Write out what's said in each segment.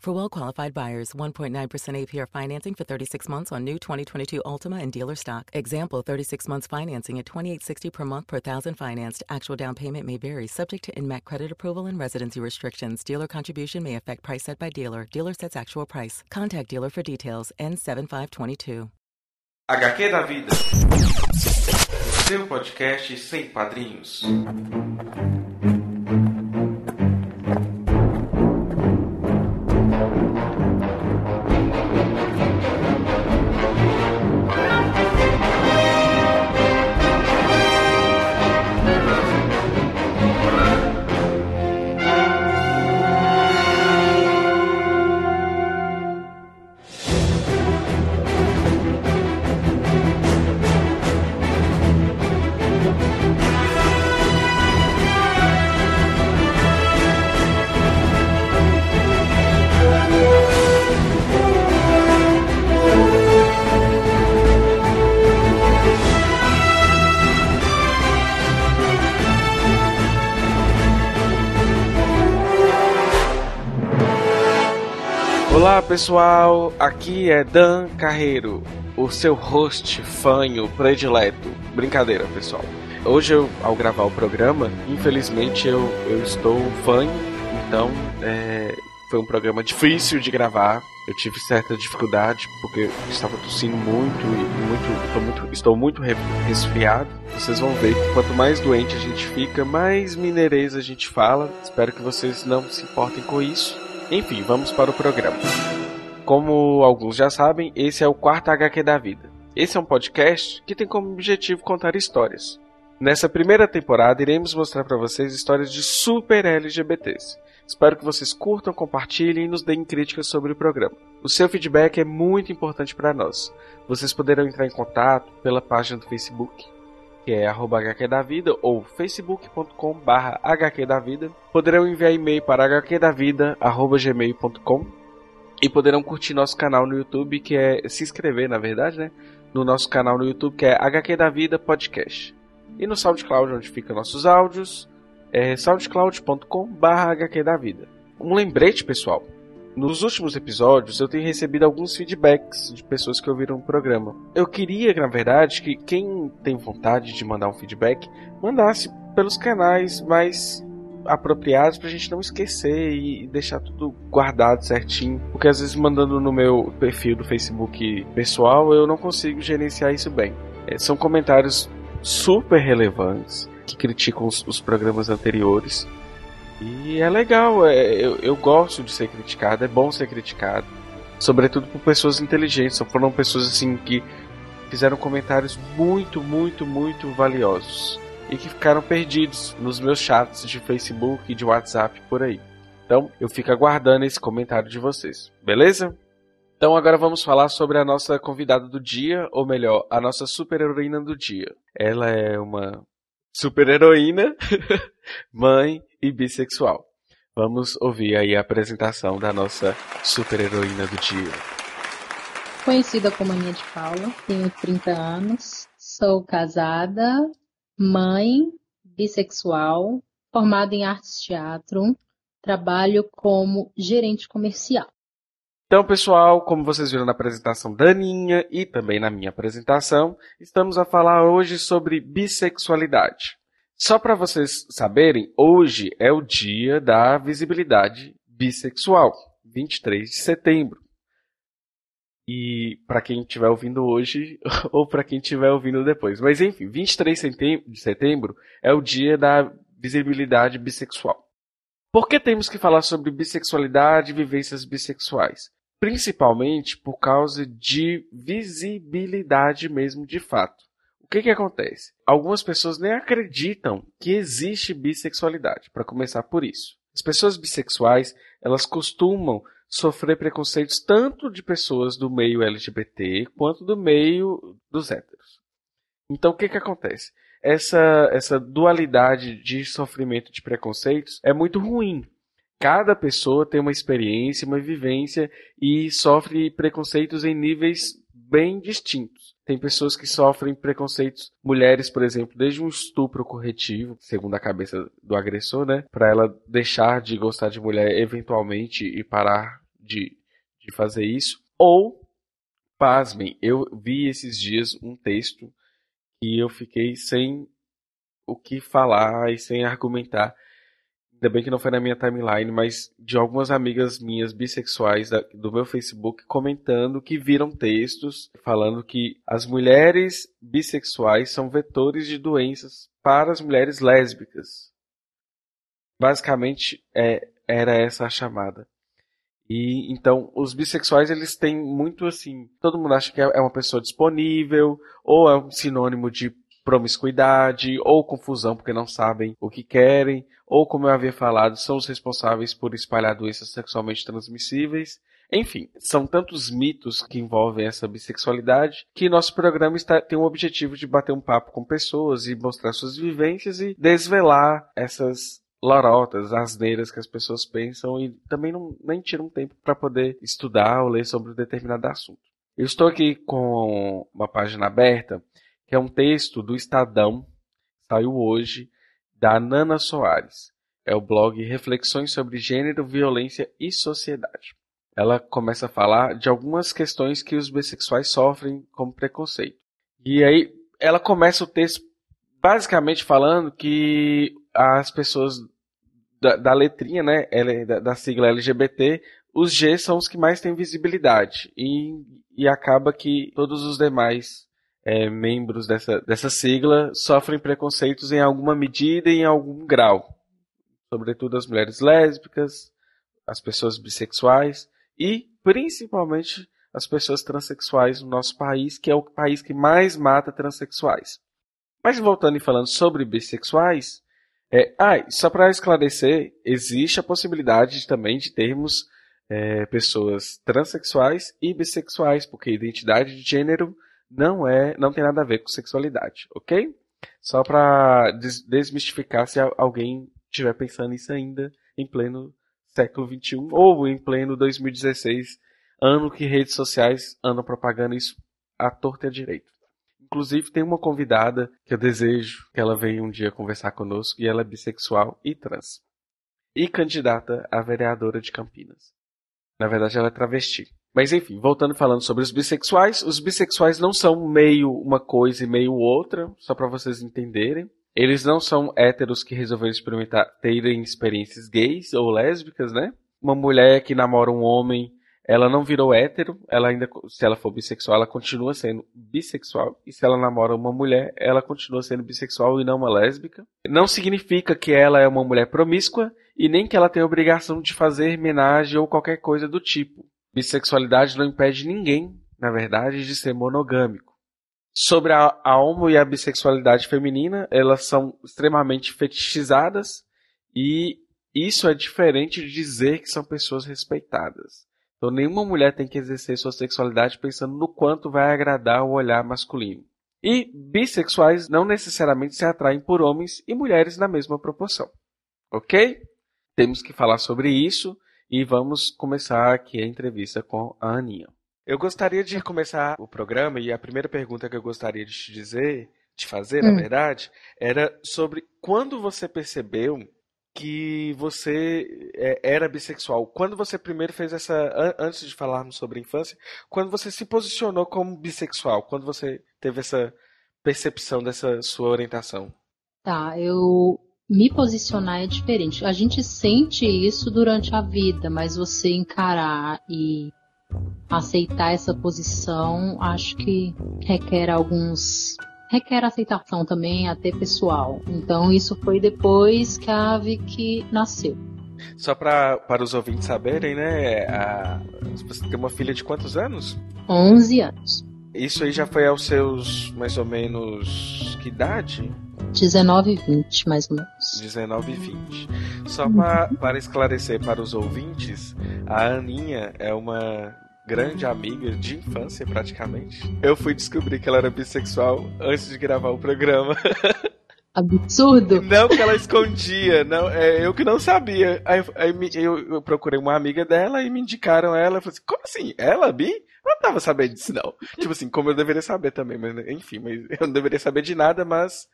For well qualified buyers, 1.9% APR financing for 36 months on new 2022 Altima and dealer stock. Example 36 months financing at 2860 per month per thousand financed. Actual down payment may vary, subject to INMAC credit approval and residency restrictions. Dealer contribution may affect price set by dealer. Dealer sets actual price. Contact dealer for details. N7522. HQ da Vida. Seu podcast sem padrinhos. Olá pessoal, aqui é Dan Carreiro, o seu host fanho predileto. Brincadeira, pessoal. Hoje, eu, ao gravar o programa, infelizmente eu, eu estou fanho, então é, foi um programa difícil de gravar. Eu tive certa dificuldade porque estava tossindo muito e muito, muito, estou muito resfriado. Vocês vão ver que quanto mais doente a gente fica, mais mineirês a gente fala. Espero que vocês não se importem com isso. Enfim, vamos para o programa. Como alguns já sabem, esse é o quarto HQ da vida. Esse é um podcast que tem como objetivo contar histórias. Nessa primeira temporada, iremos mostrar para vocês histórias de super LGBTs. Espero que vocês curtam, compartilhem e nos deem críticas sobre o programa. O seu feedback é muito importante para nós. Vocês poderão entrar em contato pela página do Facebook, que é HQ da Vida, ou facebook.com HQ da Vida. Poderão enviar e-mail para hqdavida.gmail.com e poderão curtir nosso canal no YouTube, que é se inscrever, na verdade, né? No nosso canal no YouTube, que é HQ da Vida Podcast. E no SoundCloud, onde ficam nossos áudios, é soundcloud.com HQ da Vida. Um lembrete, pessoal. Nos últimos episódios eu tenho recebido alguns feedbacks de pessoas que ouviram o programa. Eu queria, na verdade, que quem tem vontade de mandar um feedback mandasse pelos canais mais apropriados pra gente não esquecer e deixar tudo guardado certinho. Porque às vezes mandando no meu perfil do Facebook pessoal eu não consigo gerenciar isso bem. É, são comentários super relevantes que criticam os, os programas anteriores e é legal, é, eu, eu gosto de ser criticado, é bom ser criticado. Sobretudo por pessoas inteligentes, foram pessoas assim que fizeram comentários muito, muito, muito valiosos. E que ficaram perdidos nos meus chats de Facebook e de WhatsApp por aí. Então, eu fico aguardando esse comentário de vocês, beleza? Então agora vamos falar sobre a nossa convidada do dia, ou melhor, a nossa super heroína do dia. Ela é uma super heroína, mãe e bissexual. Vamos ouvir aí a apresentação da nossa super heroína do dia. Conhecida como Aninha de Paula, tenho 30 anos, sou casada, mãe, bissexual, formada em artes teatro, trabalho como gerente comercial. Então, pessoal, como vocês viram na apresentação da Aninha e também na minha apresentação, estamos a falar hoje sobre bissexualidade. Só para vocês saberem, hoje é o dia da visibilidade bissexual, 23 de setembro. E para quem estiver ouvindo hoje ou para quem estiver ouvindo depois. Mas enfim, 23 de setembro é o dia da visibilidade bissexual. Por que temos que falar sobre bissexualidade e vivências bissexuais? principalmente por causa de visibilidade mesmo de fato. O que, que acontece? Algumas pessoas nem acreditam que existe bissexualidade, para começar por isso. As pessoas bissexuais, elas costumam sofrer preconceitos tanto de pessoas do meio LGBT quanto do meio dos héteros. Então, o que, que acontece? Essa, essa dualidade de sofrimento de preconceitos é muito ruim. Cada pessoa tem uma experiência, uma vivência e sofre preconceitos em níveis bem distintos. Tem pessoas que sofrem preconceitos, mulheres, por exemplo, desde um estupro corretivo, segundo a cabeça do agressor, né? Para ela deixar de gostar de mulher eventualmente e parar de, de fazer isso. Ou, pasmem, eu vi esses dias um texto e eu fiquei sem o que falar e sem argumentar. Ainda bem que não foi na minha timeline, mas de algumas amigas minhas bissexuais do meu Facebook comentando que viram textos falando que as mulheres bissexuais são vetores de doenças para as mulheres lésbicas. Basicamente, é, era essa a chamada. E então os bissexuais eles têm muito assim, todo mundo acha que é, é uma pessoa disponível ou é um sinônimo de promiscuidade ou confusão porque não sabem o que querem, ou como eu havia falado, são os responsáveis por espalhar doenças sexualmente transmissíveis. Enfim, são tantos mitos que envolvem essa bissexualidade que nosso programa está, tem o objetivo de bater um papo com pessoas e mostrar suas vivências e desvelar essas lorotas, asneiras que as pessoas pensam e também não, nem tiram tempo para poder estudar ou ler sobre um determinado assunto. Eu estou aqui com uma página aberta, que é um texto do Estadão, saiu hoje, da Nana Soares. É o blog Reflexões sobre Gênero, Violência e Sociedade. Ela começa a falar de algumas questões que os bissexuais sofrem como preconceito. E aí ela começa o texto basicamente falando que as pessoas da, da letrinha, né, da, da, sigla LGBT, os G são os que mais têm visibilidade. E, e acaba que todos os demais é, membros dessa, dessa sigla sofrem preconceitos em alguma medida e em algum grau. Sobretudo as mulheres lésbicas, as pessoas bissexuais e principalmente as pessoas transexuais no nosso país, que é o país que mais mata transexuais. Mas voltando e falando sobre bissexuais, é, ah, só para esclarecer, existe a possibilidade também de termos é, pessoas transexuais e bissexuais, porque identidade de gênero não é, não tem nada a ver com sexualidade, ok? Só para des desmistificar se alguém estiver pensando nisso ainda em pleno século XXI ou em pleno 2016, ano que redes sociais andam propagando isso à torta e à direito. Inclusive, tem uma convidada que eu desejo que ela venha um dia conversar conosco e ela é bissexual e trans. E candidata a vereadora de Campinas. Na verdade, ela é travesti. Mas enfim, voltando falando sobre os bissexuais, os bissexuais não são meio uma coisa e meio outra, só para vocês entenderem. Eles não são héteros que resolveram experimentar terem experiências gays ou lésbicas, né? Uma mulher que namora um homem ela não virou hétero, ela ainda, se ela for bissexual, ela continua sendo bissexual. E se ela namora uma mulher, ela continua sendo bissexual e não uma lésbica. Não significa que ela é uma mulher promíscua e nem que ela tem obrigação de fazer homenagem ou qualquer coisa do tipo. Bissexualidade não impede ninguém, na verdade, de ser monogâmico. Sobre a, a homo e a bissexualidade feminina, elas são extremamente fetichizadas e isso é diferente de dizer que são pessoas respeitadas. Então nenhuma mulher tem que exercer sua sexualidade pensando no quanto vai agradar o olhar masculino. E bissexuais não necessariamente se atraem por homens e mulheres na mesma proporção. Ok? Temos que falar sobre isso e vamos começar aqui a entrevista com a Aninha. Eu gostaria de começar o programa e a primeira pergunta que eu gostaria de te dizer, de fazer, hum. na verdade, era sobre quando você percebeu que você é, era bissexual. Quando você primeiro fez essa. Antes de falarmos sobre infância, quando você se posicionou como bissexual? Quando você teve essa percepção dessa sua orientação? Tá, eu. Me posicionar é diferente. A gente sente isso durante a vida, mas você encarar e aceitar essa posição, acho que requer alguns requer aceitação também até pessoal. Então isso foi depois que a Vicky nasceu. Só pra, para os ouvintes saberem, né? A, você tem uma filha de quantos anos? 11 anos. Isso aí já foi aos seus, mais ou menos, que idade? 19 e 20, mais ou menos. 19 e 20. Só pra, para esclarecer para os ouvintes, a Aninha é uma grande amiga de infância, praticamente. Eu fui descobrir que ela era bissexual antes de gravar o programa. Absurdo. Não que ela escondia, não, é eu que não sabia. Aí, aí eu, eu, procurei uma amiga dela e me indicaram ela. Eu falei assim, como assim? Ela, Bi? Eu não tava sabendo disso, não. tipo assim, como eu deveria saber também, mas enfim, mas eu não deveria saber de nada, mas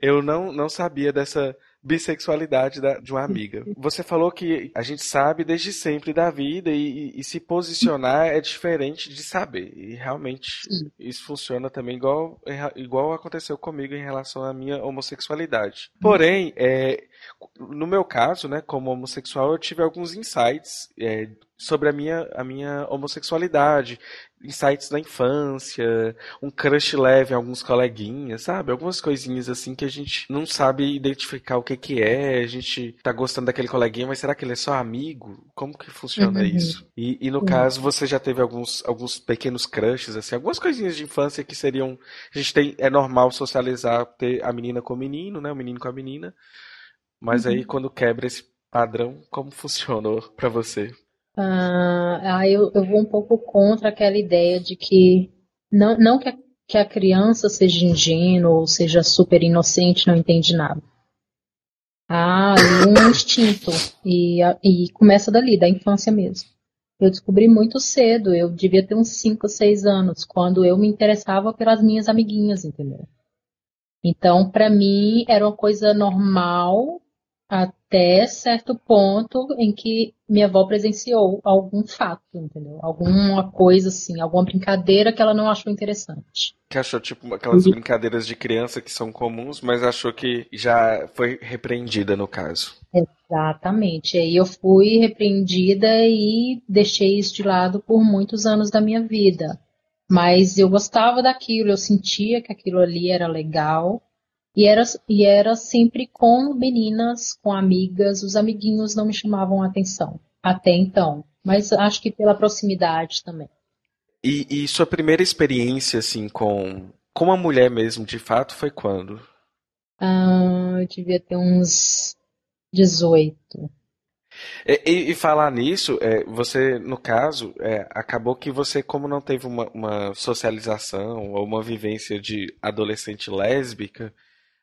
eu não, não sabia dessa bissexualidade da, de uma amiga. Você falou que a gente sabe desde sempre da vida e, e, e se posicionar é diferente de saber. E realmente isso funciona também igual, igual aconteceu comigo em relação à minha homossexualidade. Porém, é, no meu caso, né, como homossexual, eu tive alguns insights é, sobre a minha, a minha homossexualidade, insights da infância, um crush leve em alguns coleguinhas, sabe? Algumas coisinhas assim que a gente não sabe identificar o que que é, a gente tá gostando daquele coleguinha, mas será que ele é só amigo? Como que funciona uhum. isso? E, e no uhum. caso, você já teve alguns, alguns pequenos crushes, assim, algumas coisinhas de infância que seriam, a gente tem, é normal socializar, ter a menina com o menino, né, o menino com a menina, mas uhum. aí quando quebra esse padrão, como funcionou para você? Ah, aí eu, eu vou um pouco contra aquela ideia de que não, não que, a, que a criança seja ingênua ou seja super inocente, não entende nada. Há um instinto e, e começa dali, da infância mesmo. Eu descobri muito cedo, eu devia ter uns 5 ou 6 anos, quando eu me interessava pelas minhas amiguinhas, entendeu? Então, para mim, era uma coisa normal até certo ponto em que minha avó presenciou algum fato, entendeu? Alguma coisa assim, alguma brincadeira que ela não achou interessante. Que achou tipo aquelas brincadeiras de criança que são comuns, mas achou que já foi repreendida no caso. Exatamente. Aí eu fui repreendida e deixei isso de lado por muitos anos da minha vida. Mas eu gostava daquilo, eu sentia que aquilo ali era legal e era, e era sempre com meninas, com amigas, os amiguinhos não me chamavam a atenção até então. Mas acho que pela proximidade também. E, e sua primeira experiência, assim, com, com uma mulher mesmo, de fato, foi quando? Ah, eu devia ter uns 18. E, e, falar nisso, é, você, no caso, é, acabou que você, como não teve uma, uma, socialização ou uma vivência de adolescente lésbica,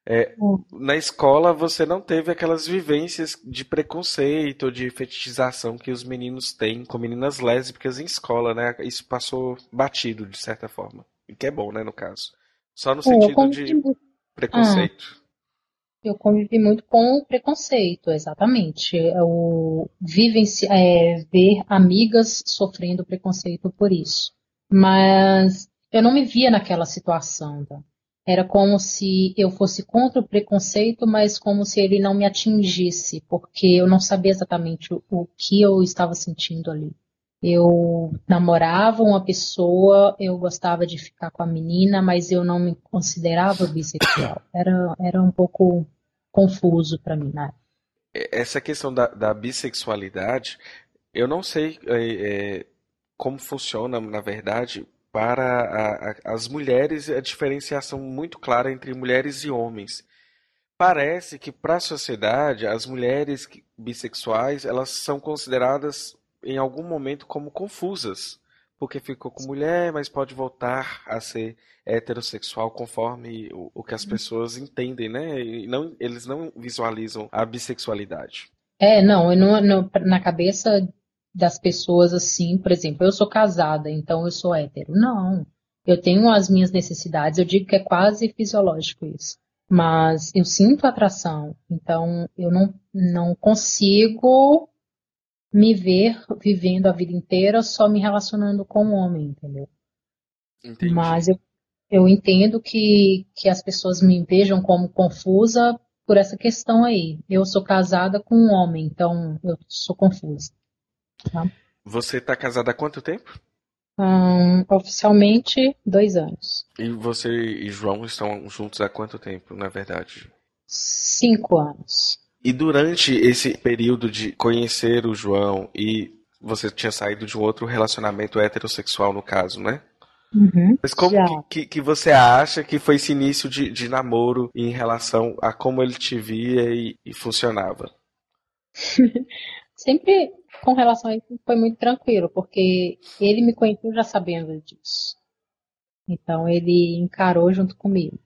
é, hum. Na escola você não teve aquelas vivências de preconceito, de fetichização que os meninos têm com meninas lésbicas em escola, né? Isso passou batido, de certa forma. E que é bom, né, no caso. Só no é, sentido de preconceito. Ah, eu convivi muito com o preconceito, exatamente. O vivenci é, ver amigas sofrendo preconceito por isso. Mas eu não me via naquela situação, tá? Era como se eu fosse contra o preconceito, mas como se ele não me atingisse, porque eu não sabia exatamente o, o que eu estava sentindo ali. Eu namorava uma pessoa, eu gostava de ficar com a menina, mas eu não me considerava bissexual. Era, era um pouco confuso para mim, né? Essa questão da, da bissexualidade, eu não sei é, é, como funciona, na verdade, para a, a, as mulheres a diferenciação muito clara entre mulheres e homens. Parece que para a sociedade as mulheres bissexuais elas são consideradas em algum momento como confusas, porque ficou com mulher, mas pode voltar a ser heterossexual conforme o, o que as pessoas entendem, né? E não, eles não visualizam a bissexualidade. É, não, não, não na cabeça das pessoas assim, por exemplo, eu sou casada, então eu sou hétero. Não. Eu tenho as minhas necessidades, eu digo que é quase fisiológico isso. Mas eu sinto atração, então eu não, não consigo me ver vivendo a vida inteira só me relacionando com o homem, entendeu? Entendi. Mas eu, eu entendo que, que as pessoas me vejam como confusa por essa questão aí. Eu sou casada com um homem, então eu sou confusa. Tá. Você está casada há quanto tempo? Um, oficialmente, dois anos. E você e João estão juntos há quanto tempo, na verdade? Cinco anos. E durante esse período de conhecer o João e você tinha saído de um outro relacionamento heterossexual, no caso, né? Uhum, Mas como que, que, você acha que foi esse início de, de namoro em relação a como ele te via e, e funcionava? Sempre com relação a isso foi muito tranquilo, porque ele me conheceu já sabendo disso. Então ele encarou junto comigo.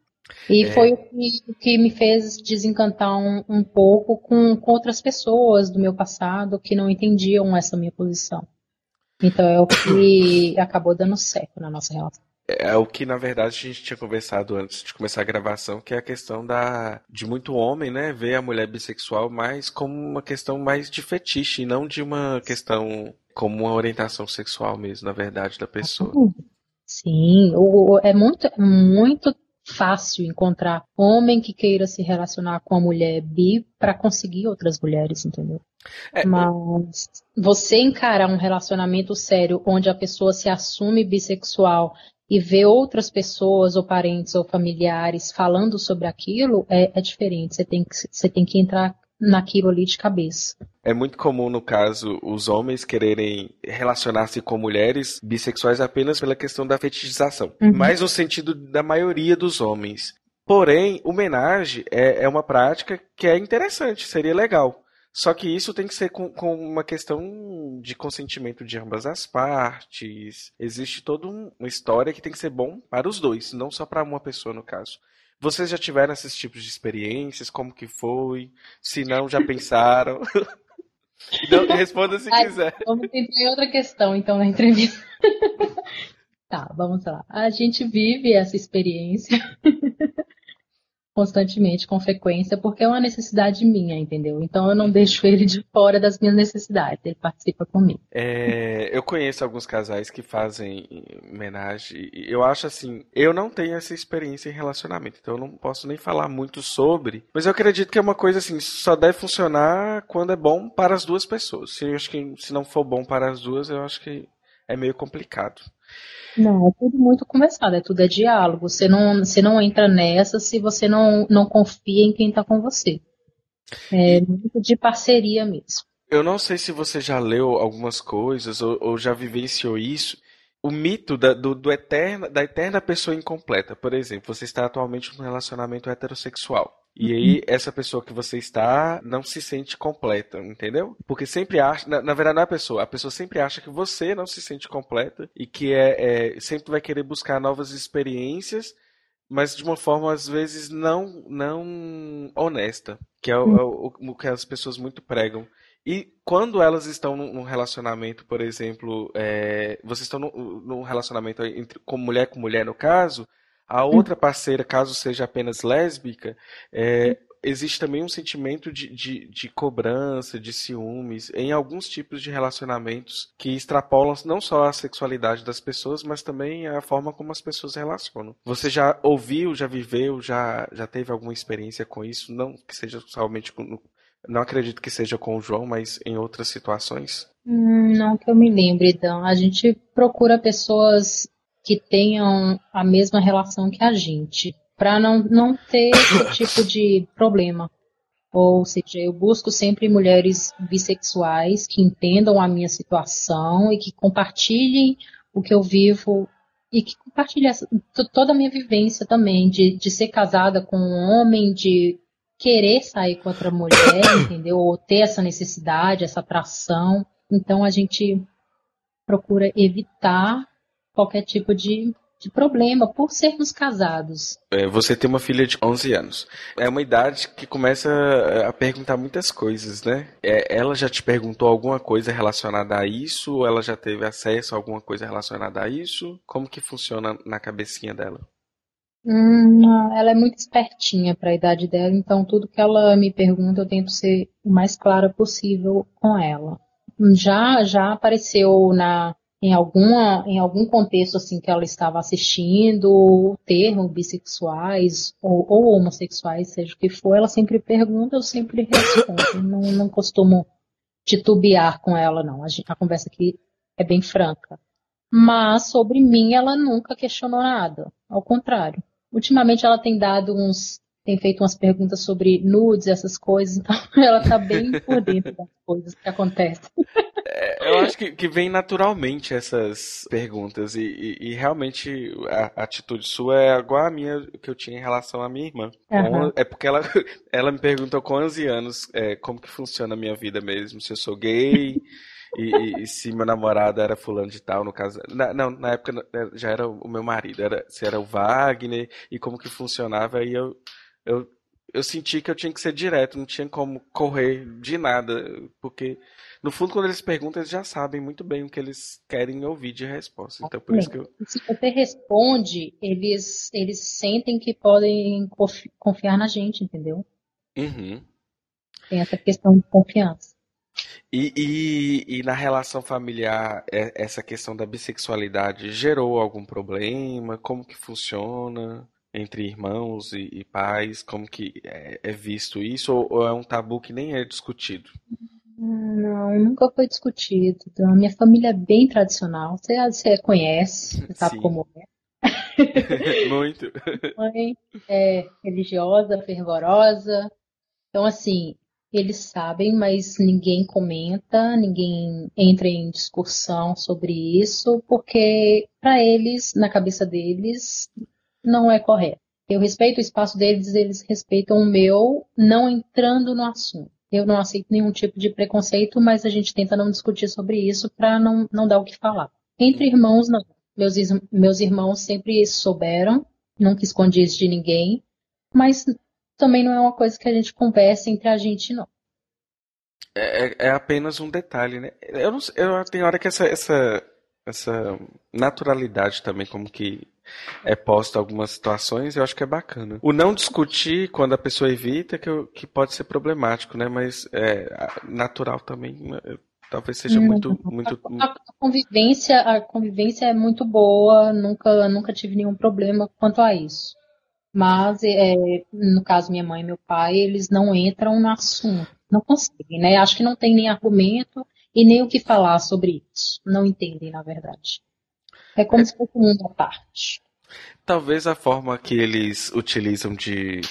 E é... foi o que, que, me fez desencantar um, um pouco com, com, outras pessoas do meu passado que não entendiam essa minha posição. Então é o que acabou dando certo na nossa relação. É o que, na verdade, a gente tinha conversado antes de começar a gravação, que é a questão da de muito homem, né, ver a mulher bissexual mais como uma questão mais de fetiche, e não de uma questão como uma orientação sexual mesmo, na verdade, da pessoa. Sim, é muito, muito fácil encontrar homem que queira se relacionar com a mulher bi para conseguir outras mulheres, entendeu? É, Mas você encarar um relacionamento sério onde a pessoa se assume bissexual e vê outras pessoas ou parentes ou familiares falando sobre aquilo é, é diferente. Você tem, que, você tem que entrar naquilo ali de cabeça. É muito comum, no caso, os homens quererem relacionar-se com mulheres bissexuais apenas pela questão da fetichização, uhum. mas no sentido da maioria dos homens. Porém, homenagem é, é uma prática que é interessante, seria legal. Só que isso tem que ser com, com, uma questão de consentimento de ambas as partes. Existe toda um, uma história que tem que ser bom para os dois, não só para uma pessoa no caso. Vocês já tiveram esses tipos de experiências? Como que foi? Se não, já pensaram? não, responda se Ai, quiser. Vamos entrar em outra questão, então, na entrevista. tá, vamos lá. A gente vive essa experiência constantemente, com frequência, porque é uma necessidade minha, entendeu? Então eu não deixo ele de fora das minhas necessidades, ele participa comigo. É, eu conheço alguns casais que fazem homenagem, eu acho assim, eu não tenho essa experiência em relacionamento, então eu não posso nem falar muito sobre, mas eu acredito que é uma coisa assim, só deve funcionar quando é bom para as duas pessoas. Se eu acho que se não for bom para as duas, eu acho que é meio complicado. Não, é tudo muito conversado, é tudo é diálogo. Você não, você não entra nessa se você não, não confia em quem está com você. É muito de parceria mesmo. Eu não sei se você já leu algumas coisas ou, ou já vivenciou isso. O mito da, do, do eterna, da eterna pessoa incompleta. Por exemplo, você está atualmente num relacionamento heterossexual. E aí, essa pessoa que você está não se sente completa, entendeu? Porque sempre acha. Na, na, verdade, não é a pessoa. A pessoa sempre acha que você não se sente completa e que é, é sempre vai querer buscar novas experiências, mas de uma forma, às vezes, não, não honesta. Que é o, é o, o que as pessoas muito pregam. E quando elas estão num relacionamento, por exemplo, é, vocês estão num, num relacionamento entre, com mulher com mulher, no caso a outra parceira, caso seja apenas lésbica, é, existe também um sentimento de, de, de, cobrança, de ciúmes, em alguns tipos de relacionamentos que extrapolam não só a sexualidade das pessoas, mas também a forma como as pessoas se relacionam. Você já ouviu, já viveu, já, já teve alguma experiência com isso? Não que seja somente com. Não acredito que seja com o João, mas em outras situações? Hum, não que eu me lembre, então. A gente procura pessoas que tenham a mesma relação que a gente, para não, não ter esse tipo de problema. Ou seja, eu busco sempre mulheres bissexuais que entendam a minha situação e que compartilhem o que eu vivo e que compartilhem toda a minha vivência também, de, de ser casada com um homem, de querer sair com outra mulher, entendeu? Ou ter essa necessidade, essa atração. Então a gente procura evitar qualquer tipo de, de problema por sermos casados. É, você tem uma filha de 11 anos. É uma idade que começa a perguntar muitas coisas, né? É, ela já te perguntou alguma coisa relacionada a isso? Ou ela já teve acesso a alguma coisa relacionada a isso? Como que funciona na cabecinha dela? Hum, ela é muito espertinha para a idade dela, então tudo que ela me pergunta eu tento ser o mais clara possível com ela. Já já apareceu na em alguma em algum contexto assim que ela estava assistindo o termo bissexuais ou, ou, homossexuais seja o que for ela sempre pergunta eu sempre respondo. Não, não costumo titubear com ela não. A, gente, a conversa aqui é bem franca. Mas sobre mim ela nunca questionou nada. Ao contrário. Ultimamente ela tem dado uns tem feito umas perguntas sobre nudes, essas coisas, então ela tá bem por dentro das coisas que acontecem. É, eu acho que, que vem naturalmente essas perguntas, e, e, e realmente a, a, atitude sua é igual a minha que eu tinha em relação à minha irmã. Uhum. É porque ela, ela me perguntou com 11 anos é, como que funciona a minha vida mesmo, se eu sou gay. E, e, se meu namorado era fulano de tal, no caso. Na, não, na época já era o meu marido, era, se era o Wagner, e como que funcionava, aí eu, eu, eu senti que eu tinha que ser direto, não tinha como correr de nada, porque no fundo quando eles perguntam, eles já sabem muito bem o que eles querem ouvir de resposta. Então por isso que eu... Se você responde, eles, eles sentem que podem confiar na gente, entendeu? Uhum. Tem essa questão de confiança. E, e, e, na relação familiar, é, essa questão da bissexualidade gerou algum problema? Como que funciona? entre irmãos e, e pais? Como que é, é visto isso? Ou, ou, é um tabu que nem é discutido? Não, nunca foi discutido. Então, a minha família é bem tradicional. Você, você conhece, você sabe Sim. como é. Muito. Mãe é religiosa, fervorosa. Então, assim, eles sabem, mas ninguém comenta, ninguém entra em discussão sobre isso, porque para eles, na cabeça deles, não é correto. Eu respeito o espaço deles, eles respeitam o meu, não entrando no assunto. Eu não aceito nenhum tipo de preconceito, mas a gente tenta não discutir sobre isso para não, não dar o que falar. Entre irmãos, não. Meus, meus irmãos sempre souberam, nunca escondi isso de ninguém, mas também não é uma coisa que a gente conversa entre a gente, não. É, é, é apenas um detalhe, né? Eu, não, eu tenho hora que essa, essa, essa naturalidade também, como que é posto algumas situações, eu acho que é bacana. O não discutir quando a pessoa evita, que, eu, que pode ser problemático, né? Mas é natural também, né? talvez seja hum, muito, muito. A, a, convivência, a convivência é muito boa, nunca, nunca tive nenhum problema quanto a isso. Mas, é, no caso, minha mãe e meu pai, eles não entram no assunto. Não conseguem, né? Acho que não tem nem argumento e nem o que falar sobre isso. Não entendem, na verdade. É como é, se fosse um mundo à parte. Talvez a forma que eles utilizam de,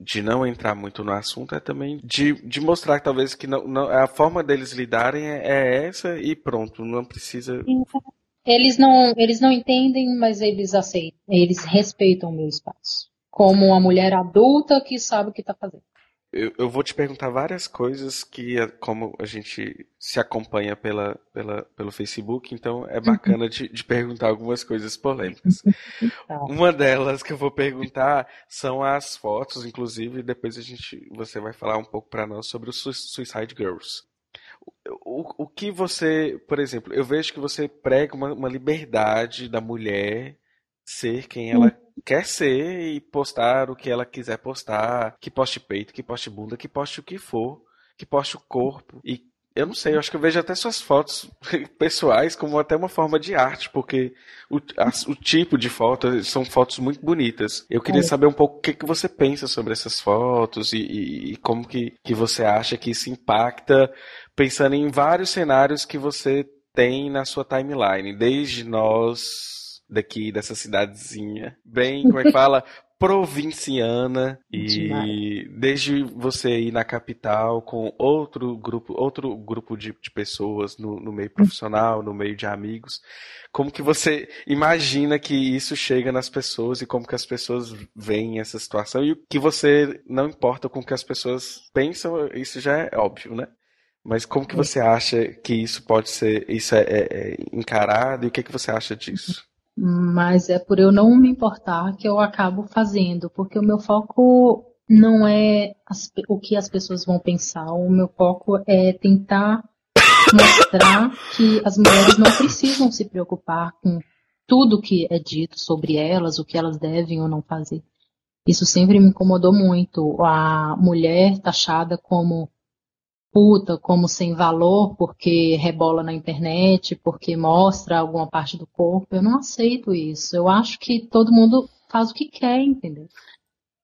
de não entrar muito no assunto é também de, de mostrar que talvez que não, não, a forma deles lidarem é, é essa e pronto, não precisa. Eles não, eles não entendem, mas eles aceitam, eles respeitam o meu espaço. Como uma mulher adulta que sabe o que está fazendo. Eu, eu, vou te perguntar várias coisas que, como a gente se acompanha pela, pela, pelo Facebook, então é bacana de, de perguntar algumas coisas polêmicas. Tá. Uma delas que eu vou perguntar são as fotos, inclusive, depois a gente, você vai falar um pouco para nós sobre os Suicide Girls. O, o, que você, por exemplo, eu vejo que você prega uma, uma liberdade da mulher ser quem ela quer ser e postar o que ela quiser postar, que poste peito, que poste bunda, que poste o que for, que poste o corpo. E eu não sei, eu acho que eu vejo até suas fotos pessoais como até uma forma de arte, porque o, a, o tipo de foto são fotos muito bonitas. Eu queria é. saber um pouco o que, que você pensa sobre essas fotos e, e, e como que, que você acha que isso impacta, pensando em vários cenários que você tem na sua timeline, desde nós daqui dessa cidadezinha, bem, como é que fala? provinciana. E desde você ir na capital com outro grupo outro grupo de, de pessoas no, no, meio profissional no meio de amigos como que você imagina que isso chega nas pessoas e como que as pessoas veem essa situação? E o que você não importa com o que as pessoas pensam isso já é óbvio né? Mas como que você acha que isso pode ser isso é, é, é encarado e o que que você acha disso mas é por eu não me importar que eu acabo fazendo, porque o meu foco não é as, o que as pessoas vão pensar, o meu foco é tentar mostrar que as mulheres não precisam se preocupar com tudo que é dito sobre elas, o que elas devem ou não fazer. Isso sempre me incomodou muito. A mulher taxada como puta como sem valor porque rebola na internet, porque mostra alguma parte do corpo. Eu não aceito isso. Eu acho que todo mundo faz o que quer, entendeu?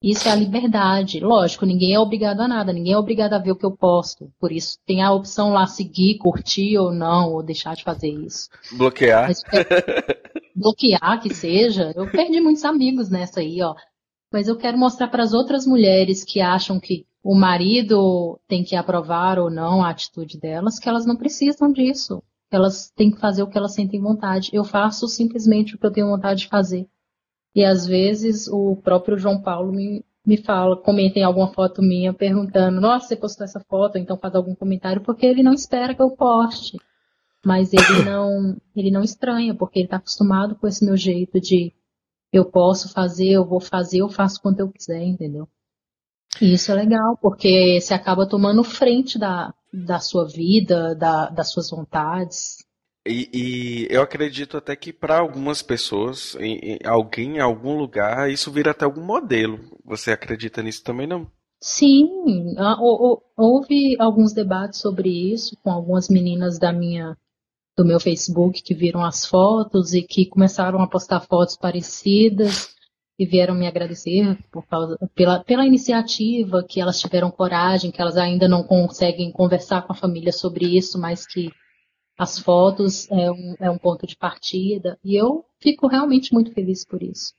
Isso é a liberdade. Lógico, ninguém é obrigado a nada, ninguém é obrigado a ver o que eu posto. Por isso, tem a opção lá seguir, curtir ou não, ou deixar de fazer isso. Bloquear. Mas, bloquear que seja. Eu perdi muitos amigos nessa aí, ó. mas eu quero mostrar para as outras mulheres que acham que o marido tem que aprovar ou não a atitude delas, que elas não precisam disso. Elas têm que fazer o que elas sentem vontade. Eu faço simplesmente o que eu tenho vontade de fazer. E às vezes o próprio João Paulo me, me fala, comenta em alguma foto minha perguntando, nossa, você postou essa foto, então faz algum comentário, porque ele não espera que eu poste. Mas ele não, ele não estranha, porque ele está acostumado com esse meu jeito de eu posso fazer, eu vou fazer, eu faço quanto eu quiser, entendeu? Isso é legal, porque você acaba tomando frente da, da sua vida, da, das suas vontades. E, e, eu acredito até que para algumas pessoas, em, em, alguém em algum lugar, isso vira até algum modelo. Você acredita nisso também não? Sim, houve alguns debates sobre isso com algumas meninas da minha do meu Facebook que viram as fotos e que começaram a postar fotos parecidas e vieram me agradecer por causa, pela, pela iniciativa, que elas tiveram coragem, que elas ainda não conseguem conversar com a família sobre isso, mas que as fotos é um, é um ponto de partida. E eu fico realmente muito feliz por isso.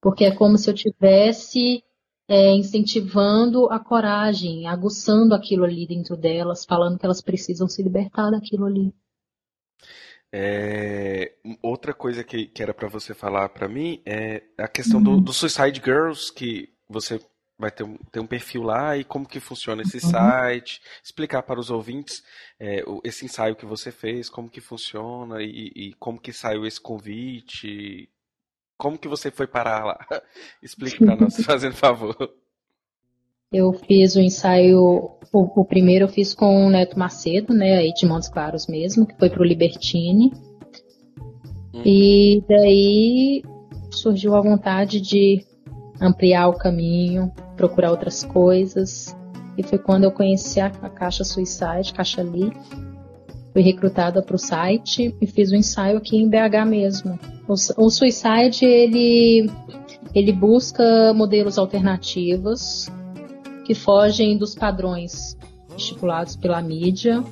Porque é como se eu tivesse é, incentivando a coragem, aguçando aquilo ali dentro delas, falando que elas precisam se libertar daquilo ali. É, outra coisa que, que era para você falar para mim é a questão uhum. do, do, Suicide Girls, que você vai ter um, ter um perfil lá e como que funciona esse uhum. site, explicar para os ouvintes é, esse ensaio que você fez, como que funciona e, e, como que saiu esse convite, como que você foi parar lá. Explique para nós, fazendo favor. Eu fiz o ensaio, o, o, primeiro eu fiz com o Neto Macedo, né, aí de Montes Claros mesmo, que foi pro Libertine. Hum. E daí surgiu a vontade de ampliar o caminho, procurar outras coisas. E foi quando eu conheci a, a Caixa Suicide, Caixa Li. Fui recrutada para o site e fiz o um ensaio aqui em BH mesmo. O, o Suicide, ele, ele busca modelos alternativos que fogem dos padrões estipulados pela mídia.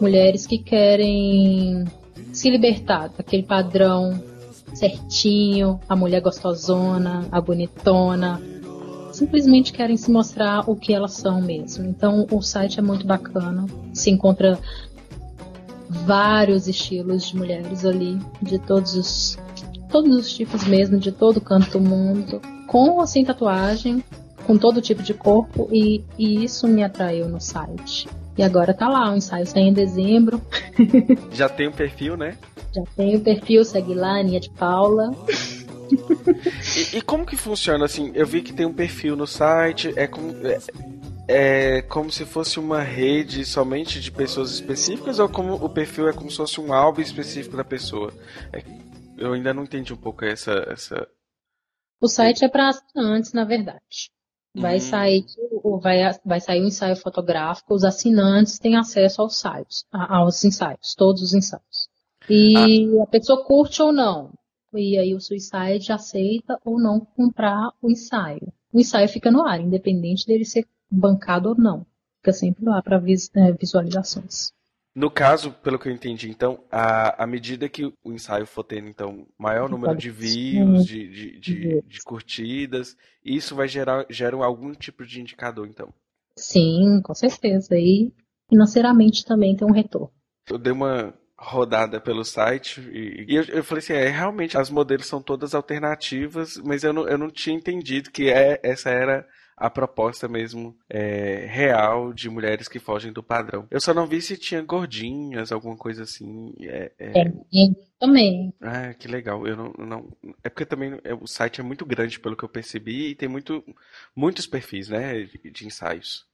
Mulheres que querem se libertar daquele padrão certinho, a mulher gostosona, a bonitona, simplesmente querem se mostrar o que elas são mesmo. Então o site é muito bacana, se encontra vários estilos de mulheres ali, de todos os todos os tipos mesmo, de todo canto do mundo, com ou sem tatuagem, com todo tipo de corpo e, e isso me atraiu no site. E agora tá lá, o ensaio sai em dezembro. Já tem um perfil, né? Já tem o perfil, segue lá, Aninha de Paula. e, e, como que funciona assim? Eu vi que tem um perfil no site, é como, é, é, como se fosse uma rede somente de pessoas específicas ou como o perfil é como se fosse um álbum específico da pessoa? É, eu ainda não entendi um pouco essa. essa... O site é para assinantes, na verdade. Vai hum. sair vai, vai sair um ensaio fotográfico, os assinantes têm acesso aos ensaios, aos ensaios, todos os ensaios. E ah. a pessoa curte ou não. E aí o Suicide aceita ou não comprar o ensaio. O ensaio fica no ar, independente dele ser bancado ou não. Fica sempre lá para vis, é, visualizações. No caso, pelo que eu entendi, então, à, medida que o ensaio for tendo então, maior número de views, de, de, de, de curtidas, isso vai gerar, gerar algum tipo de indicador, então. Sim, com certeza. E financeiramente também tem um retorno. Eu dei uma rodada pelo site e, e eu, eu, falei assim, é, realmente as modelos são todas alternativas, mas eu não, eu não tinha entendido que é, essa era a proposta mesmo é, real de mulheres que fogem do padrão. Eu só não vi se tinha gordinhas, alguma coisa assim. É, é... é também. Ah, que legal. Eu não, não... É porque também é, o site é muito grande, pelo que eu percebi, e tem muito, muitos perfis, né, de, de ensaios.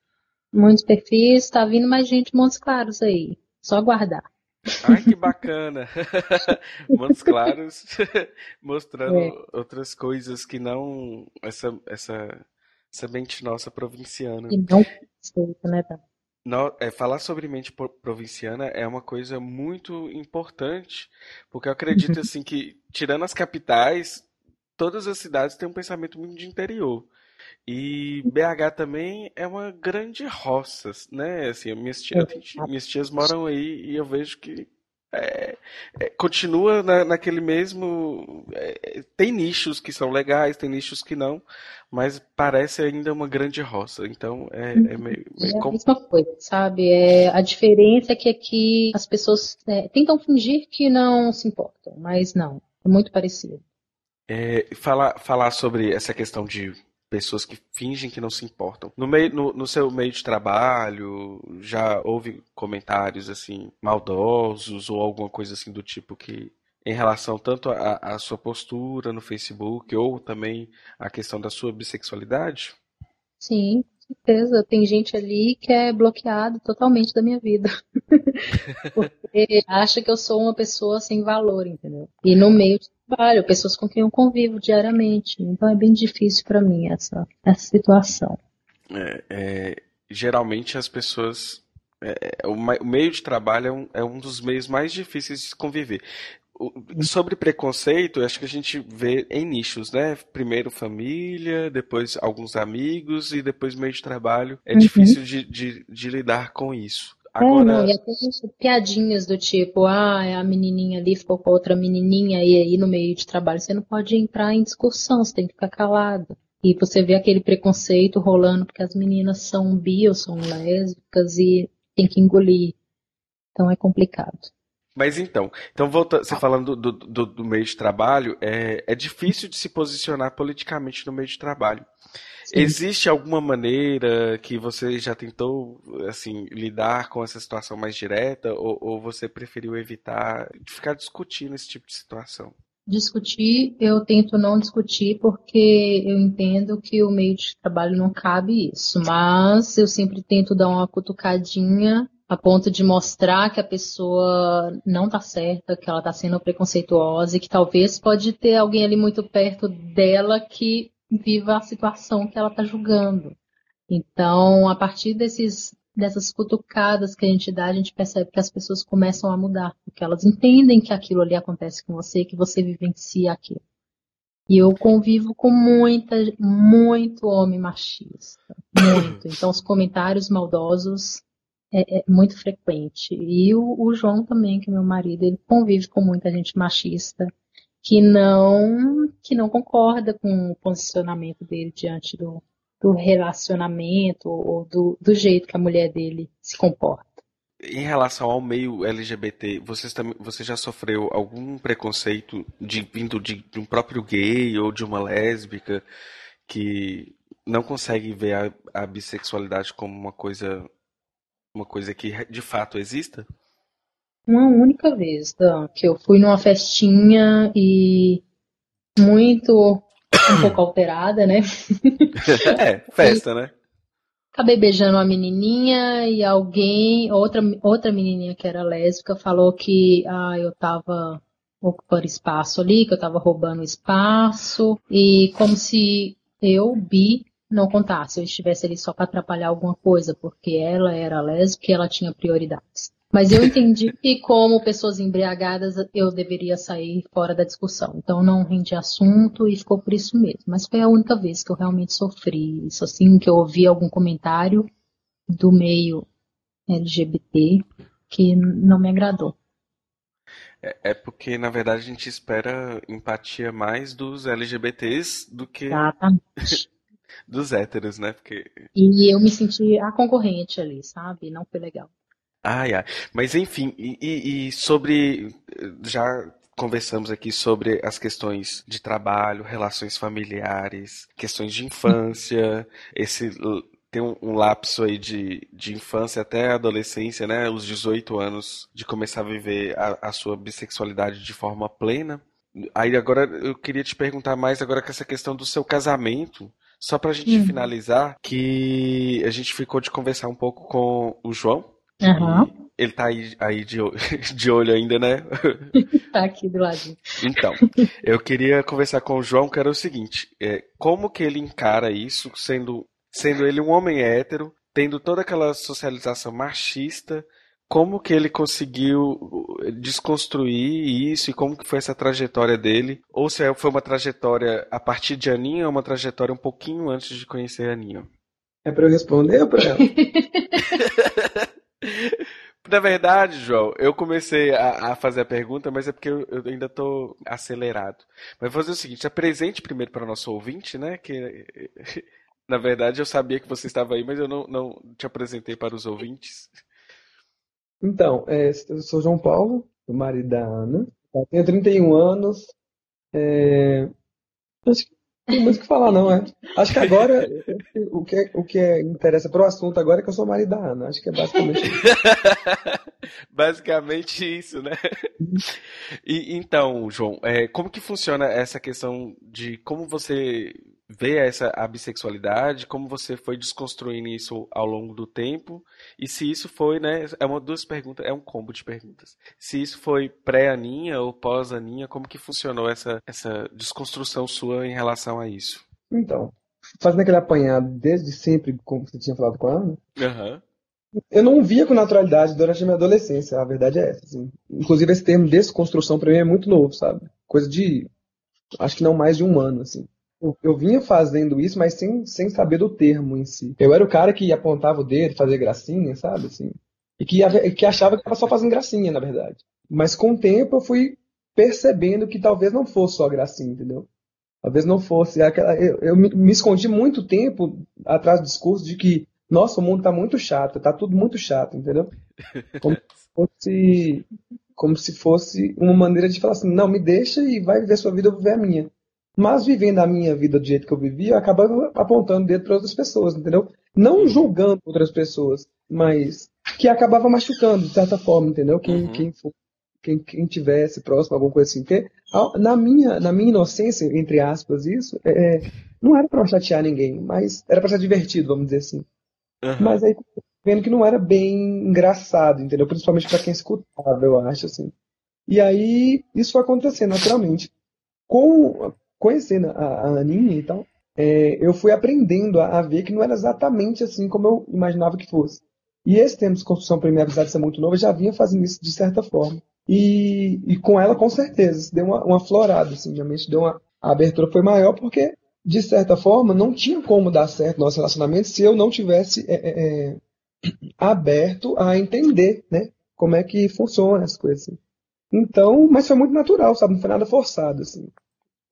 Muitos perfis, tá vindo mais gente de Montes Claros aí. Só aguardar. Ai, que bacana! Montes Claros mostrando é. outras coisas que não essa, essa essa mente nossa provinciana. E não respeito, né, tá? No, é, falar sobre mente provinciana é uma coisa muito importante, porque eu acredito assim que, tirando as capitais, todas as cidades têm um pensamento muito de interior. E BH também é uma grande roça, né? Assim, minhas tias, minhas tias moram aí e eu vejo que é, é, continua na, naquele mesmo. É, tem nichos que são legais, tem nichos que não, mas parece ainda uma grande roça. Então é, é meio, meio. É a mesma coisa, sabe? É, a diferença é que aqui as pessoas é, tentam fingir que não se importam, mas não. É muito parecido. É, falar, falar sobre essa questão de pessoas que fingem que não se importam. No, meio, no, no, seu meio de trabalho, já houve comentários assim maldosos ou alguma coisa assim do tipo que em relação tanto à sua postura no Facebook ou também a questão da sua bissexualidade? Sim, certeza. Tem gente ali que é bloqueado totalmente da minha vida. Porque acha que eu sou uma pessoa sem valor, entendeu? E no meio de trabalho, pessoas com quem eu convivo diariamente. Então é bem difícil para mim essa, essa situação. É, é, geralmente as pessoas. É, é o, o, meio de trabalho é um, é um dos meios mais difíceis de conviver. Sobre preconceito, acho que a gente vê em nichos, né? Primeiro família, depois alguns amigos e depois meio de trabalho. É uhum. difícil de, de, de lidar com isso. Agora... É, não, e até piadinhas do tipo, ah, a menininha ali ficou com a outra menininha e aí no meio de trabalho você não pode entrar em discussão, você tem que ficar calado. E você vê aquele preconceito rolando porque as meninas são bi ou são lésbicas e tem que engolir. Então é complicado. Mas então, então volta, você falando do, do, do meio de trabalho, é, é difícil de se posicionar politicamente no meio de trabalho. Existe alguma maneira que você já tentou assim lidar com essa situação mais direta ou, ou você preferiu evitar ficar discutindo esse tipo de situação? Discutir, eu tento não discutir porque eu entendo que o meio de trabalho não cabe isso, mas eu sempre tento dar uma cutucadinha a ponto de mostrar que a pessoa não tá certa, que ela tá sendo preconceituosa e que talvez pode ter alguém ali muito perto dela que viva a situação que ela está julgando. Então, a partir desses, dessas cutucadas que a gente dá, a gente percebe que as pessoas começam a mudar, porque elas entendem que aquilo ali acontece com você, que você vivencia aquilo. E eu convivo com muita, muito homem machista. Muito. Então, os comentários maldosos é, é muito frequente. E o, o, João também, que é meu marido, ele convive com muita gente machista que não que não concorda com o posicionamento dele diante do, do relacionamento ou do, do jeito que a mulher dele se comporta. Em relação ao meio LGBT, você, você já sofreu algum preconceito de, vindo de, de um próprio gay ou de uma lésbica que não consegue ver a, a bissexualidade como uma coisa uma coisa que de fato exista? Uma única vez, Dan, que eu fui numa festinha e muito um pouco alterada, né? é, festa, e né? Acabei beijando uma menininha e alguém, outra, outra menininha que era lésbica, falou que ah, eu tava ocupando espaço ali, que eu tava roubando espaço, e como se eu, bi, não contasse, eu estivesse ali só para atrapalhar alguma coisa, porque ela era lésbica e ela tinha prioridades. Mas eu entendi que, como pessoas embriagadas, eu deveria sair fora da discussão. Então, não rendi assunto e ficou por isso mesmo. Mas foi a única vez que eu realmente sofri isso, assim, que eu ouvi algum comentário do meio LGBT que não me agradou. É, é porque, na verdade, a gente espera empatia mais dos LGBTs do que dos héteros, né? Porque... E eu me senti a concorrente ali, sabe? Não foi legal. Ai, ai. Mas enfim, e, e sobre. Já conversamos aqui sobre as questões de trabalho, relações familiares, questões de infância, esse tem um, um, lapso aí de, de infância até adolescência, né? Os 18 anos de começar a viver a, a sua bissexualidade de forma plena. Aí agora eu queria te perguntar mais agora com essa questão do seu casamento. Só pra gente uhum. finalizar, que a gente ficou de conversar um pouco com o João, Uhum. Ele tá aí, aí de, de olho ainda, né? tá aqui do lado. Então, eu queria conversar com o João, que era o seguinte: é, como que ele encara isso, sendo, sendo ele um homem hétero, tendo toda aquela socialização machista, como que ele conseguiu desconstruir isso e como que foi essa trajetória dele? Ou se foi uma trajetória a partir de Aninha ou uma trajetória um pouquinho antes de conhecer a Aninha? É para eu responder ou para ela? Na verdade, João, eu comecei a, a, fazer a pergunta, mas é porque eu, eu ainda estou acelerado. Mas vou fazer o seguinte: apresente primeiro para o nosso ouvinte, né? Que na verdade eu sabia que você estava aí, mas eu não, não te apresentei para os ouvintes. Então, é, eu sou João Paulo, marido da Ana. Tenho 31 anos. É, acho que tem muito o que falar, não, é. Acho que agora o que, é, o que é, interessa para o assunto agora é que eu sou marido da Ana. Acho que é basicamente isso. basicamente isso, né? E, então, João, é, como que funciona essa questão de como você vê essa a bissexualidade, como você foi desconstruindo isso ao longo do tempo e se isso foi, né, é uma duas perguntas, é um combo de perguntas. Se isso foi pré-aninha ou pós-aninha, como que funcionou essa essa desconstrução sua em relação a isso? Então, fazendo aquele apanhado desde sempre, como você tinha falado com a Ana, uhum. eu não via com naturalidade durante a minha adolescência, a verdade é essa. Assim. Inclusive esse termo desconstrução para mim é muito novo, sabe? Coisa de, acho que não mais de um ano, assim eu vinha fazendo isso, mas sem, sem saber do termo em si. Eu era o cara que apontava o dedo, fazia gracinha, sabe? Assim, e que, que achava que estava só fazendo gracinha, na verdade. Mas com o tempo eu fui percebendo que talvez não fosse só gracinha, entendeu? Talvez não fosse. Aquela, eu, eu me, me, escondi muito tempo atrás do discurso de que, nossa, o mundo está muito chato, está tudo muito chato, entendeu? Como se, fosse, como se fosse uma maneira de falar assim, não, me deixa e vai viver sua vida, eu vou viver a minha. Mas vivendo a minha vida do jeito que eu vivia, eu acabava apontando dedo para outras pessoas, entendeu? Não julgando outras pessoas, mas que acabava machucando, de certa forma, entendeu? Quem, uhum. quem, for, quem, quem tivesse próximo, alguma coisa assim. Porque na minha, na minha inocência, entre aspas, isso, é, é não era para chatear ninguém, mas era para ser divertido, vamos dizer assim. Uhum. Mas aí vendo que não era bem engraçado, entendeu? Principalmente para quem escutava, eu acho, assim. E aí isso foi acontecendo naturalmente. Com, conhecendo a, a Aninha e tal, é, eu fui aprendendo a, a, ver que não era exatamente assim como eu imaginava que fosse. E esse tempo de construção para mim, apesar de ser muito novo, eu já vinha fazendo isso de certa forma. E, e com ela, com certeza, deu uma, uma florada, assim, minha mente deu uma. A abertura foi maior porque, de certa forma, não tinha como dar certo nosso relacionamento se eu não tivesse é, é, é aberto a entender, né? Como é que funciona as coisas. Assim. Então, mas foi muito natural, sabe? Não foi nada forçado, assim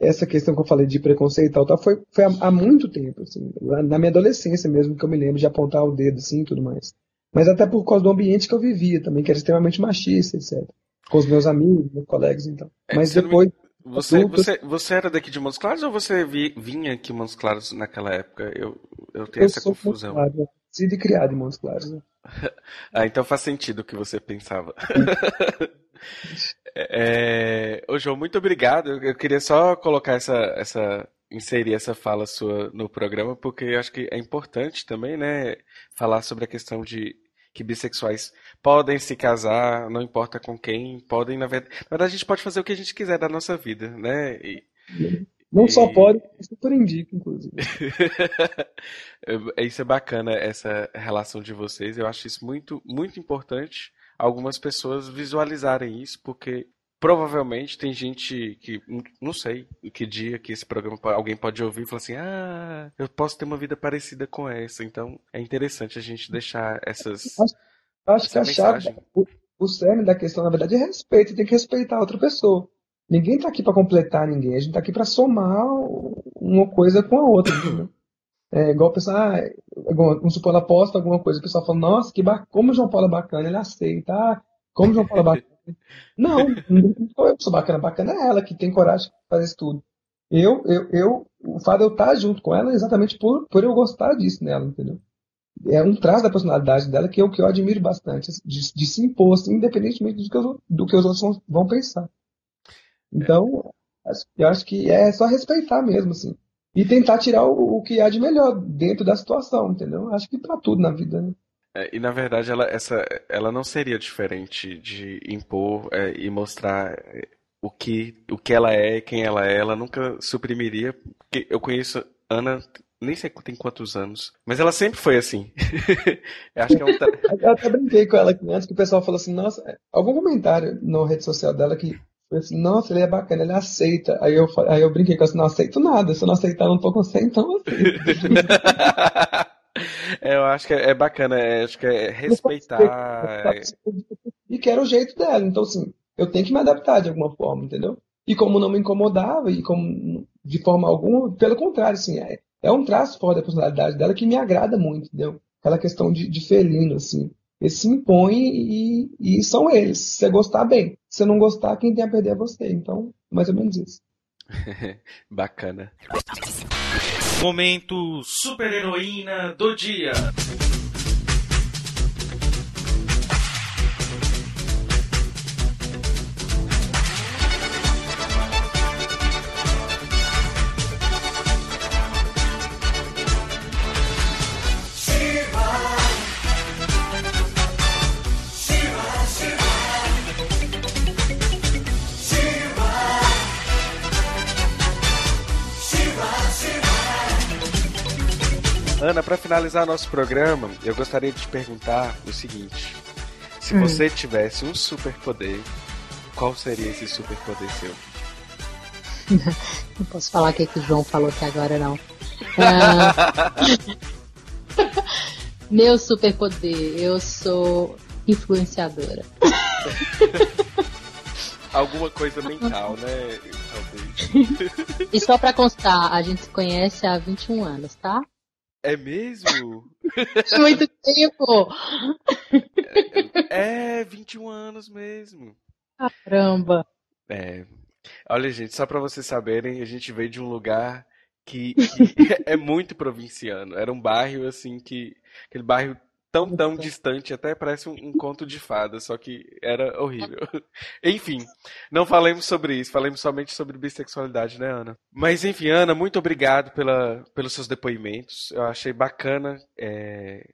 essa questão que eu falei de preconceito e tal, tal foi, foi há, há, muito tempo, assim, na minha adolescência mesmo, que eu me lembro de apontar o dedo assim e tudo mais. Mas até por causa do ambiente que eu vivia também, que era extremamente machista, etc. Com os meus amigos, meus colegas, então. É, Mas depois. Você, você, você era daqui de Montes Claros ou você vi, vinha aqui em Montes Claros naquela época? Eu, eu tenho eu essa sou confusão. Claro, nascido e criado em Montes Claros. Né? ah, então faz sentido o que você pensava. É... Ô, João, muito obrigado. Eu queria só colocar essa, essa, inserir essa fala sua no programa, porque eu acho que é importante também, né, falar sobre a questão de que bissexuais podem se casar, não importa com quem, podem, na verdade, na verdade a gente pode fazer o que a gente quiser da nossa vida, né? E, não e... só pode, super indica, inclusive. isso é bacana, essa relação de vocês. Eu acho isso muito, muito importante algumas pessoas visualizarem isso, porque provavelmente tem gente que não sei que dia que esse programa alguém pode ouvir e falar assim ah eu posso ter uma vida parecida com essa. Então é interessante a gente deixar essas acho, acho que a chave o, o cerne da questão na verdade é respeito tem que respeitar a outra pessoa. Ninguém está aqui para completar ninguém a gente está aqui para somar uma coisa com a outra entendeu? É igual o pessoal, ah, vamos supor, ela posta alguma coisa, o pessoal fala, nossa, que bacana, como o João Paulo é bacana, ele aceita, ah, como o João Paulo é bacana. não, não é pessoa bacana, bacana é ela que tem coragem de fazer isso tudo. Eu, eu, eu, o fato de eu estar junto com ela é exatamente por, por eu gostar disso nela, entendeu? É um traço da personalidade dela que eu, que eu admiro bastante, de, de se impor, assim, independentemente do que, eu, do que os outros vão, vão pensar. Então, eu acho que é só respeitar mesmo, assim e tentar tirar o, o, que há de melhor dentro da situação, entendeu? Acho que para tudo na vida, né? É, e na verdade ela, essa, ela não seria diferente de impor é, e mostrar é, o que, o que ela é, quem ela é. Ela nunca suprimiria. Porque eu conheço Ana, nem sei tem quantos anos, mas ela sempre foi assim. acho que é um... eu até brinquei com ela antes que o pessoal falou assim, nossa, algum comentário na rede social dela que assim, nossa, ele é bacana, ele aceita. Aí eu, aí eu brinquei com ela, assim, não aceito nada, se eu não aceitar, eu não tô com você, então eu aceito. É, eu acho que é, é bacana, é, acho que é respeitar. E que era o jeito dela. Então, assim, eu tenho que me adaptar de alguma forma, entendeu? E como não me incomodava, e como de forma alguma, pelo contrário, assim, é, é um traço fora da personalidade dela que me agrada muito, entendeu? Aquela questão de, de felino, assim. Eles se impõem e, e são eles. Se você gostar, bem. Se você não gostar, quem tem a perder é você. Então, mais ou menos isso. Bacana. Momento super heroína do dia. Ana, para finalizar nosso programa, eu gostaria de te perguntar o seguinte: se hum. você tivesse um superpoder, qual seria esse superpoder seu? Não posso falar o que, que o João falou até agora, não. Ah, meu superpoder, eu sou influenciadora. Alguma coisa mental, né? Talvez. E só pra constar, a gente se conhece há 21 anos, tá? É mesmo? Muito tempo! É, é 21 anos mesmo. Caramba! É. Olha, gente, só para vocês saberem, a gente veio de um lugar que, que é muito provinciano. Era um bairro assim que. Aquele bairro tão, tão distante, até parece um, um, conto de fada, só que era horrível. enfim, não falemos sobre isso, falemos somente sobre bissexualidade, né, Ana? Mas enfim, Ana, muito obrigado pela, pelos seus depoimentos. Eu achei bacana é,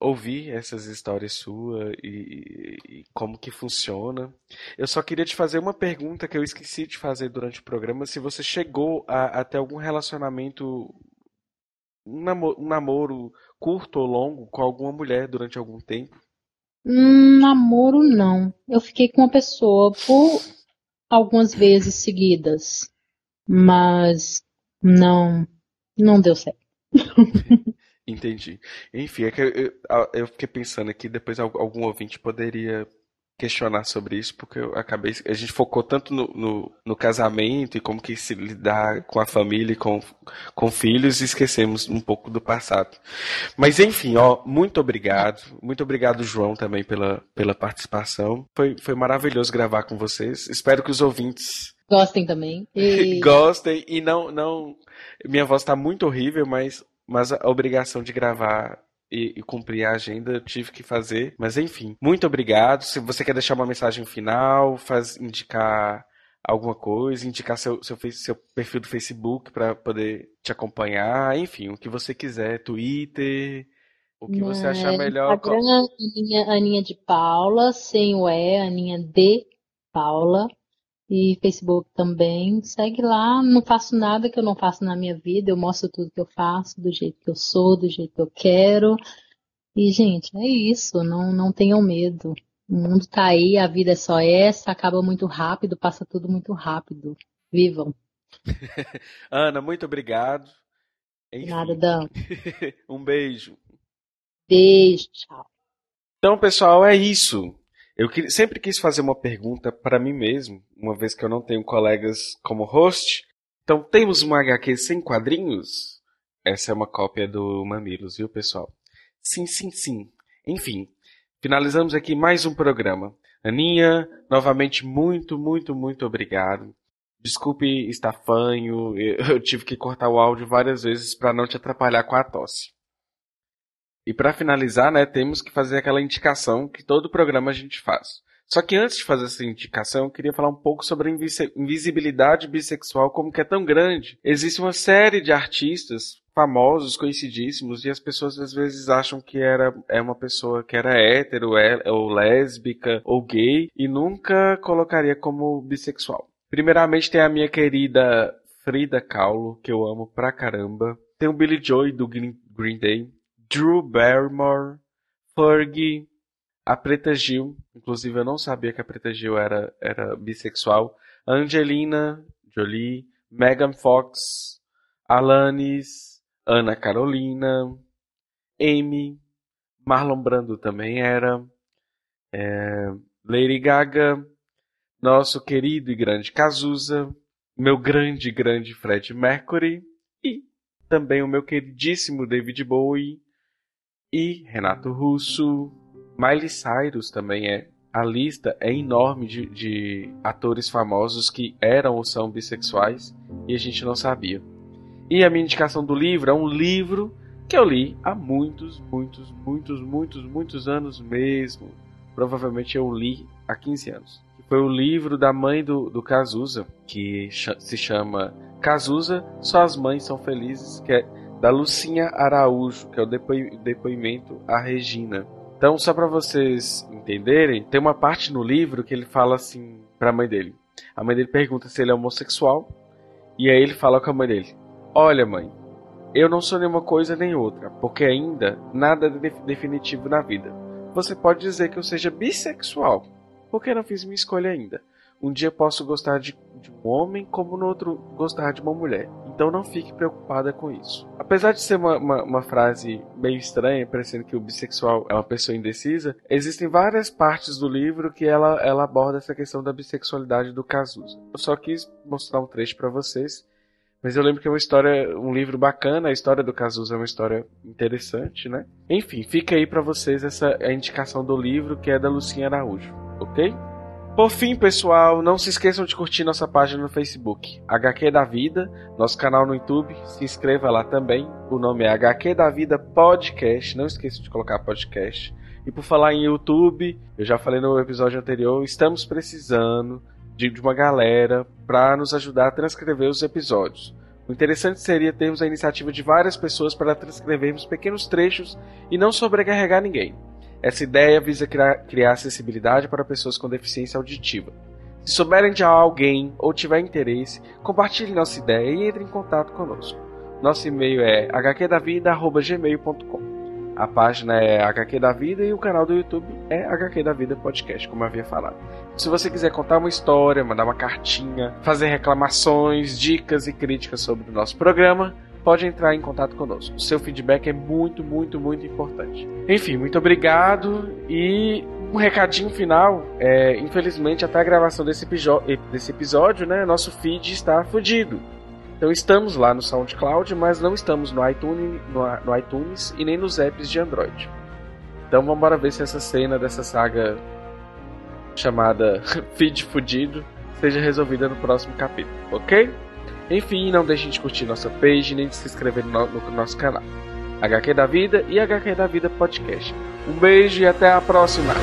ouvir essas histórias suas e, e, como que funciona. Eu só queria te fazer uma pergunta que eu esqueci de fazer durante o programa, se você chegou a, a ter algum relacionamento um namoro, um namoro curto ou longo com alguma mulher durante algum tempo? Um namoro não. Eu fiquei com uma pessoa por algumas vezes seguidas, mas não, não deu certo. Entendi. Enfim, é que eu, eu, fiquei pensando aqui, depois algum ouvinte poderia questionar sobre isso, porque eu acabei. A gente focou tanto no, no, no, casamento e como que se lidar com a família e com, com filhos e esquecemos um pouco do passado. Mas enfim, ó, muito obrigado. Muito obrigado, João, também pela, pela participação. Foi, foi maravilhoso gravar com vocês. Espero que os ouvintes. Gostem também. E... Gostem e não, não. Minha voz está muito horrível, mas, mas a obrigação de gravar e, e, cumprir a agenda, eu tive que fazer. Mas enfim, muito obrigado. Se você quer deixar uma mensagem final, faz indicar alguma coisa, indicar seu, seu, seu perfil do Facebook para poder te acompanhar, enfim, o que você quiser, Twitter, o que você achar melhor. Instagram, Aninha, Aninha de Paula, sem o E, Aninha de Paula. E Facebook também. Segue lá, não faço nada que eu não faço na minha vida, eu mostro tudo que eu faço, do jeito que eu sou, do jeito que eu quero. E, gente, é isso, não, não tenham medo. O mundo tá aí, a vida é só essa, acaba muito rápido, passa tudo muito rápido. Vivam. Ana, muito obrigado. Enfim. Nada, Dan. um beijo. Beijo, tchau. Então, pessoal, é isso. Eu sempre quis fazer uma pergunta para mim mesmo, uma vez que eu não tenho colegas como host. Então, temos uma HQ sem quadrinhos? Essa é uma cópia do Mamilos, viu, pessoal? Sim, sim, sim. Enfim, finalizamos aqui mais um programa. Aninha, novamente, muito, muito, muito obrigado. Desculpe estar fanho, eu tive que cortar o áudio várias vezes para não te atrapalhar com a tosse. E para finalizar, né, temos que fazer aquela indicação que todo programa a gente faz. Só que antes de fazer essa indicação, eu queria falar um pouco sobre a invisibilidade bissexual, como que é tão grande. Existe uma série de artistas famosos, conhecidíssimos, e as pessoas às vezes acham que era é uma pessoa que era hétero, é, ou lésbica, ou gay, e nunca colocaria como bissexual. Primeiramente tem a minha querida Frida Kahlo, que eu amo pra caramba. Tem o Billy Joy do Green, Green Day, Drew Barrymore, Fergie, a Preta Gil, inclusive eu não sabia que a Preta Gil era, era bissexual, Angelina Jolie, Megan Fox, Alanis, Ana Carolina, M, Marlon Brando também era, é, Lady Gaga, nosso querido e grande Cazuza, meu grande, grande Fred Mercury e também o meu queridíssimo David Bowie e Renato Russo, Miley Cyrus também é. A lista é enorme de, de atores famosos que eram ou são bissexuais e a gente não sabia. E a minha indicação do livro é um livro que eu li há muitos, muitos, muitos, muitos, muitos anos mesmo. Provavelmente eu li há 15 anos. Foi o livro da mãe do, do Cazuza, que se chama Cazuza, Só as Mães São Felizes, que é da Lucinha Araújo, que é o depoimento à Regina. Então, só para vocês entenderem, tem uma parte no livro que ele fala assim para a mãe dele. A mãe dele pergunta se ele é homossexual, e aí ele fala com a mãe dele: Olha, mãe, eu não sou nenhuma coisa nem outra, porque ainda nada é definitivo na vida. Você pode dizer que eu seja bissexual, porque não fiz minha escolha ainda. Um dia posso gostar de, de, um homem, como no outro gostar de uma mulher. Então não fique preocupada com isso. Apesar de ser uma, uma, uma, frase meio estranha, parecendo que o bissexual é uma pessoa indecisa, existem várias partes do livro que ela, ela aborda essa questão da bissexualidade do Cazuza. Eu só quis mostrar um trecho para vocês mas eu lembro que é uma história, um livro bacana, a história do Cazuza é uma história interessante, né? Enfim, fica aí para vocês essa a indicação do livro que é da Lucinha Araújo, ok? Por fim, pessoal, não se esqueçam de curtir nossa página no Facebook, HQ da Vida, nosso canal no YouTube, se inscreva lá também. O nome é HQ da Vida Podcast, não esqueçam de colocar podcast. E por falar em YouTube, eu já falei no episódio anterior, estamos precisando de, de uma galera para nos ajudar a transcrever os episódios. O interessante seria termos a iniciativa de várias pessoas para transcrevermos pequenos trechos e não sobrecarregar ninguém. Essa ideia visa criar, criar acessibilidade para pessoas com deficiência auditiva. Se souberem de alguém ou tiver interesse, compartilhe nossa ideia e entre em contato conosco. Nosso e-mail é hqdavida.gmail.com a página é HQ da Vida e o canal do YouTube é HQ da Vida Podcast, como eu havia falado. Se você quiser contar uma história, mandar uma cartinha, fazer reclamações, dicas e críticas sobre o nosso programa, pode entrar em contato conosco. O seu feedback é muito, muito, muito importante. Enfim, muito obrigado e um recadinho final. É, infelizmente, até a gravação desse, desse episódio, né, nosso feed está fodido. Então estamos lá no SoundCloud, mas não estamos no iTunes, no, no iTunes e nem nos apps de Android. Então vamos embora ver se essa cena dessa saga chamada Feed Fudido seja resolvida no próximo capítulo, ok? Enfim, não deixem de curtir nossa page nem de se inscrever no, no nosso canal. HQ da Vida e HQ da Vida Podcast. Um beijo e até a próxima!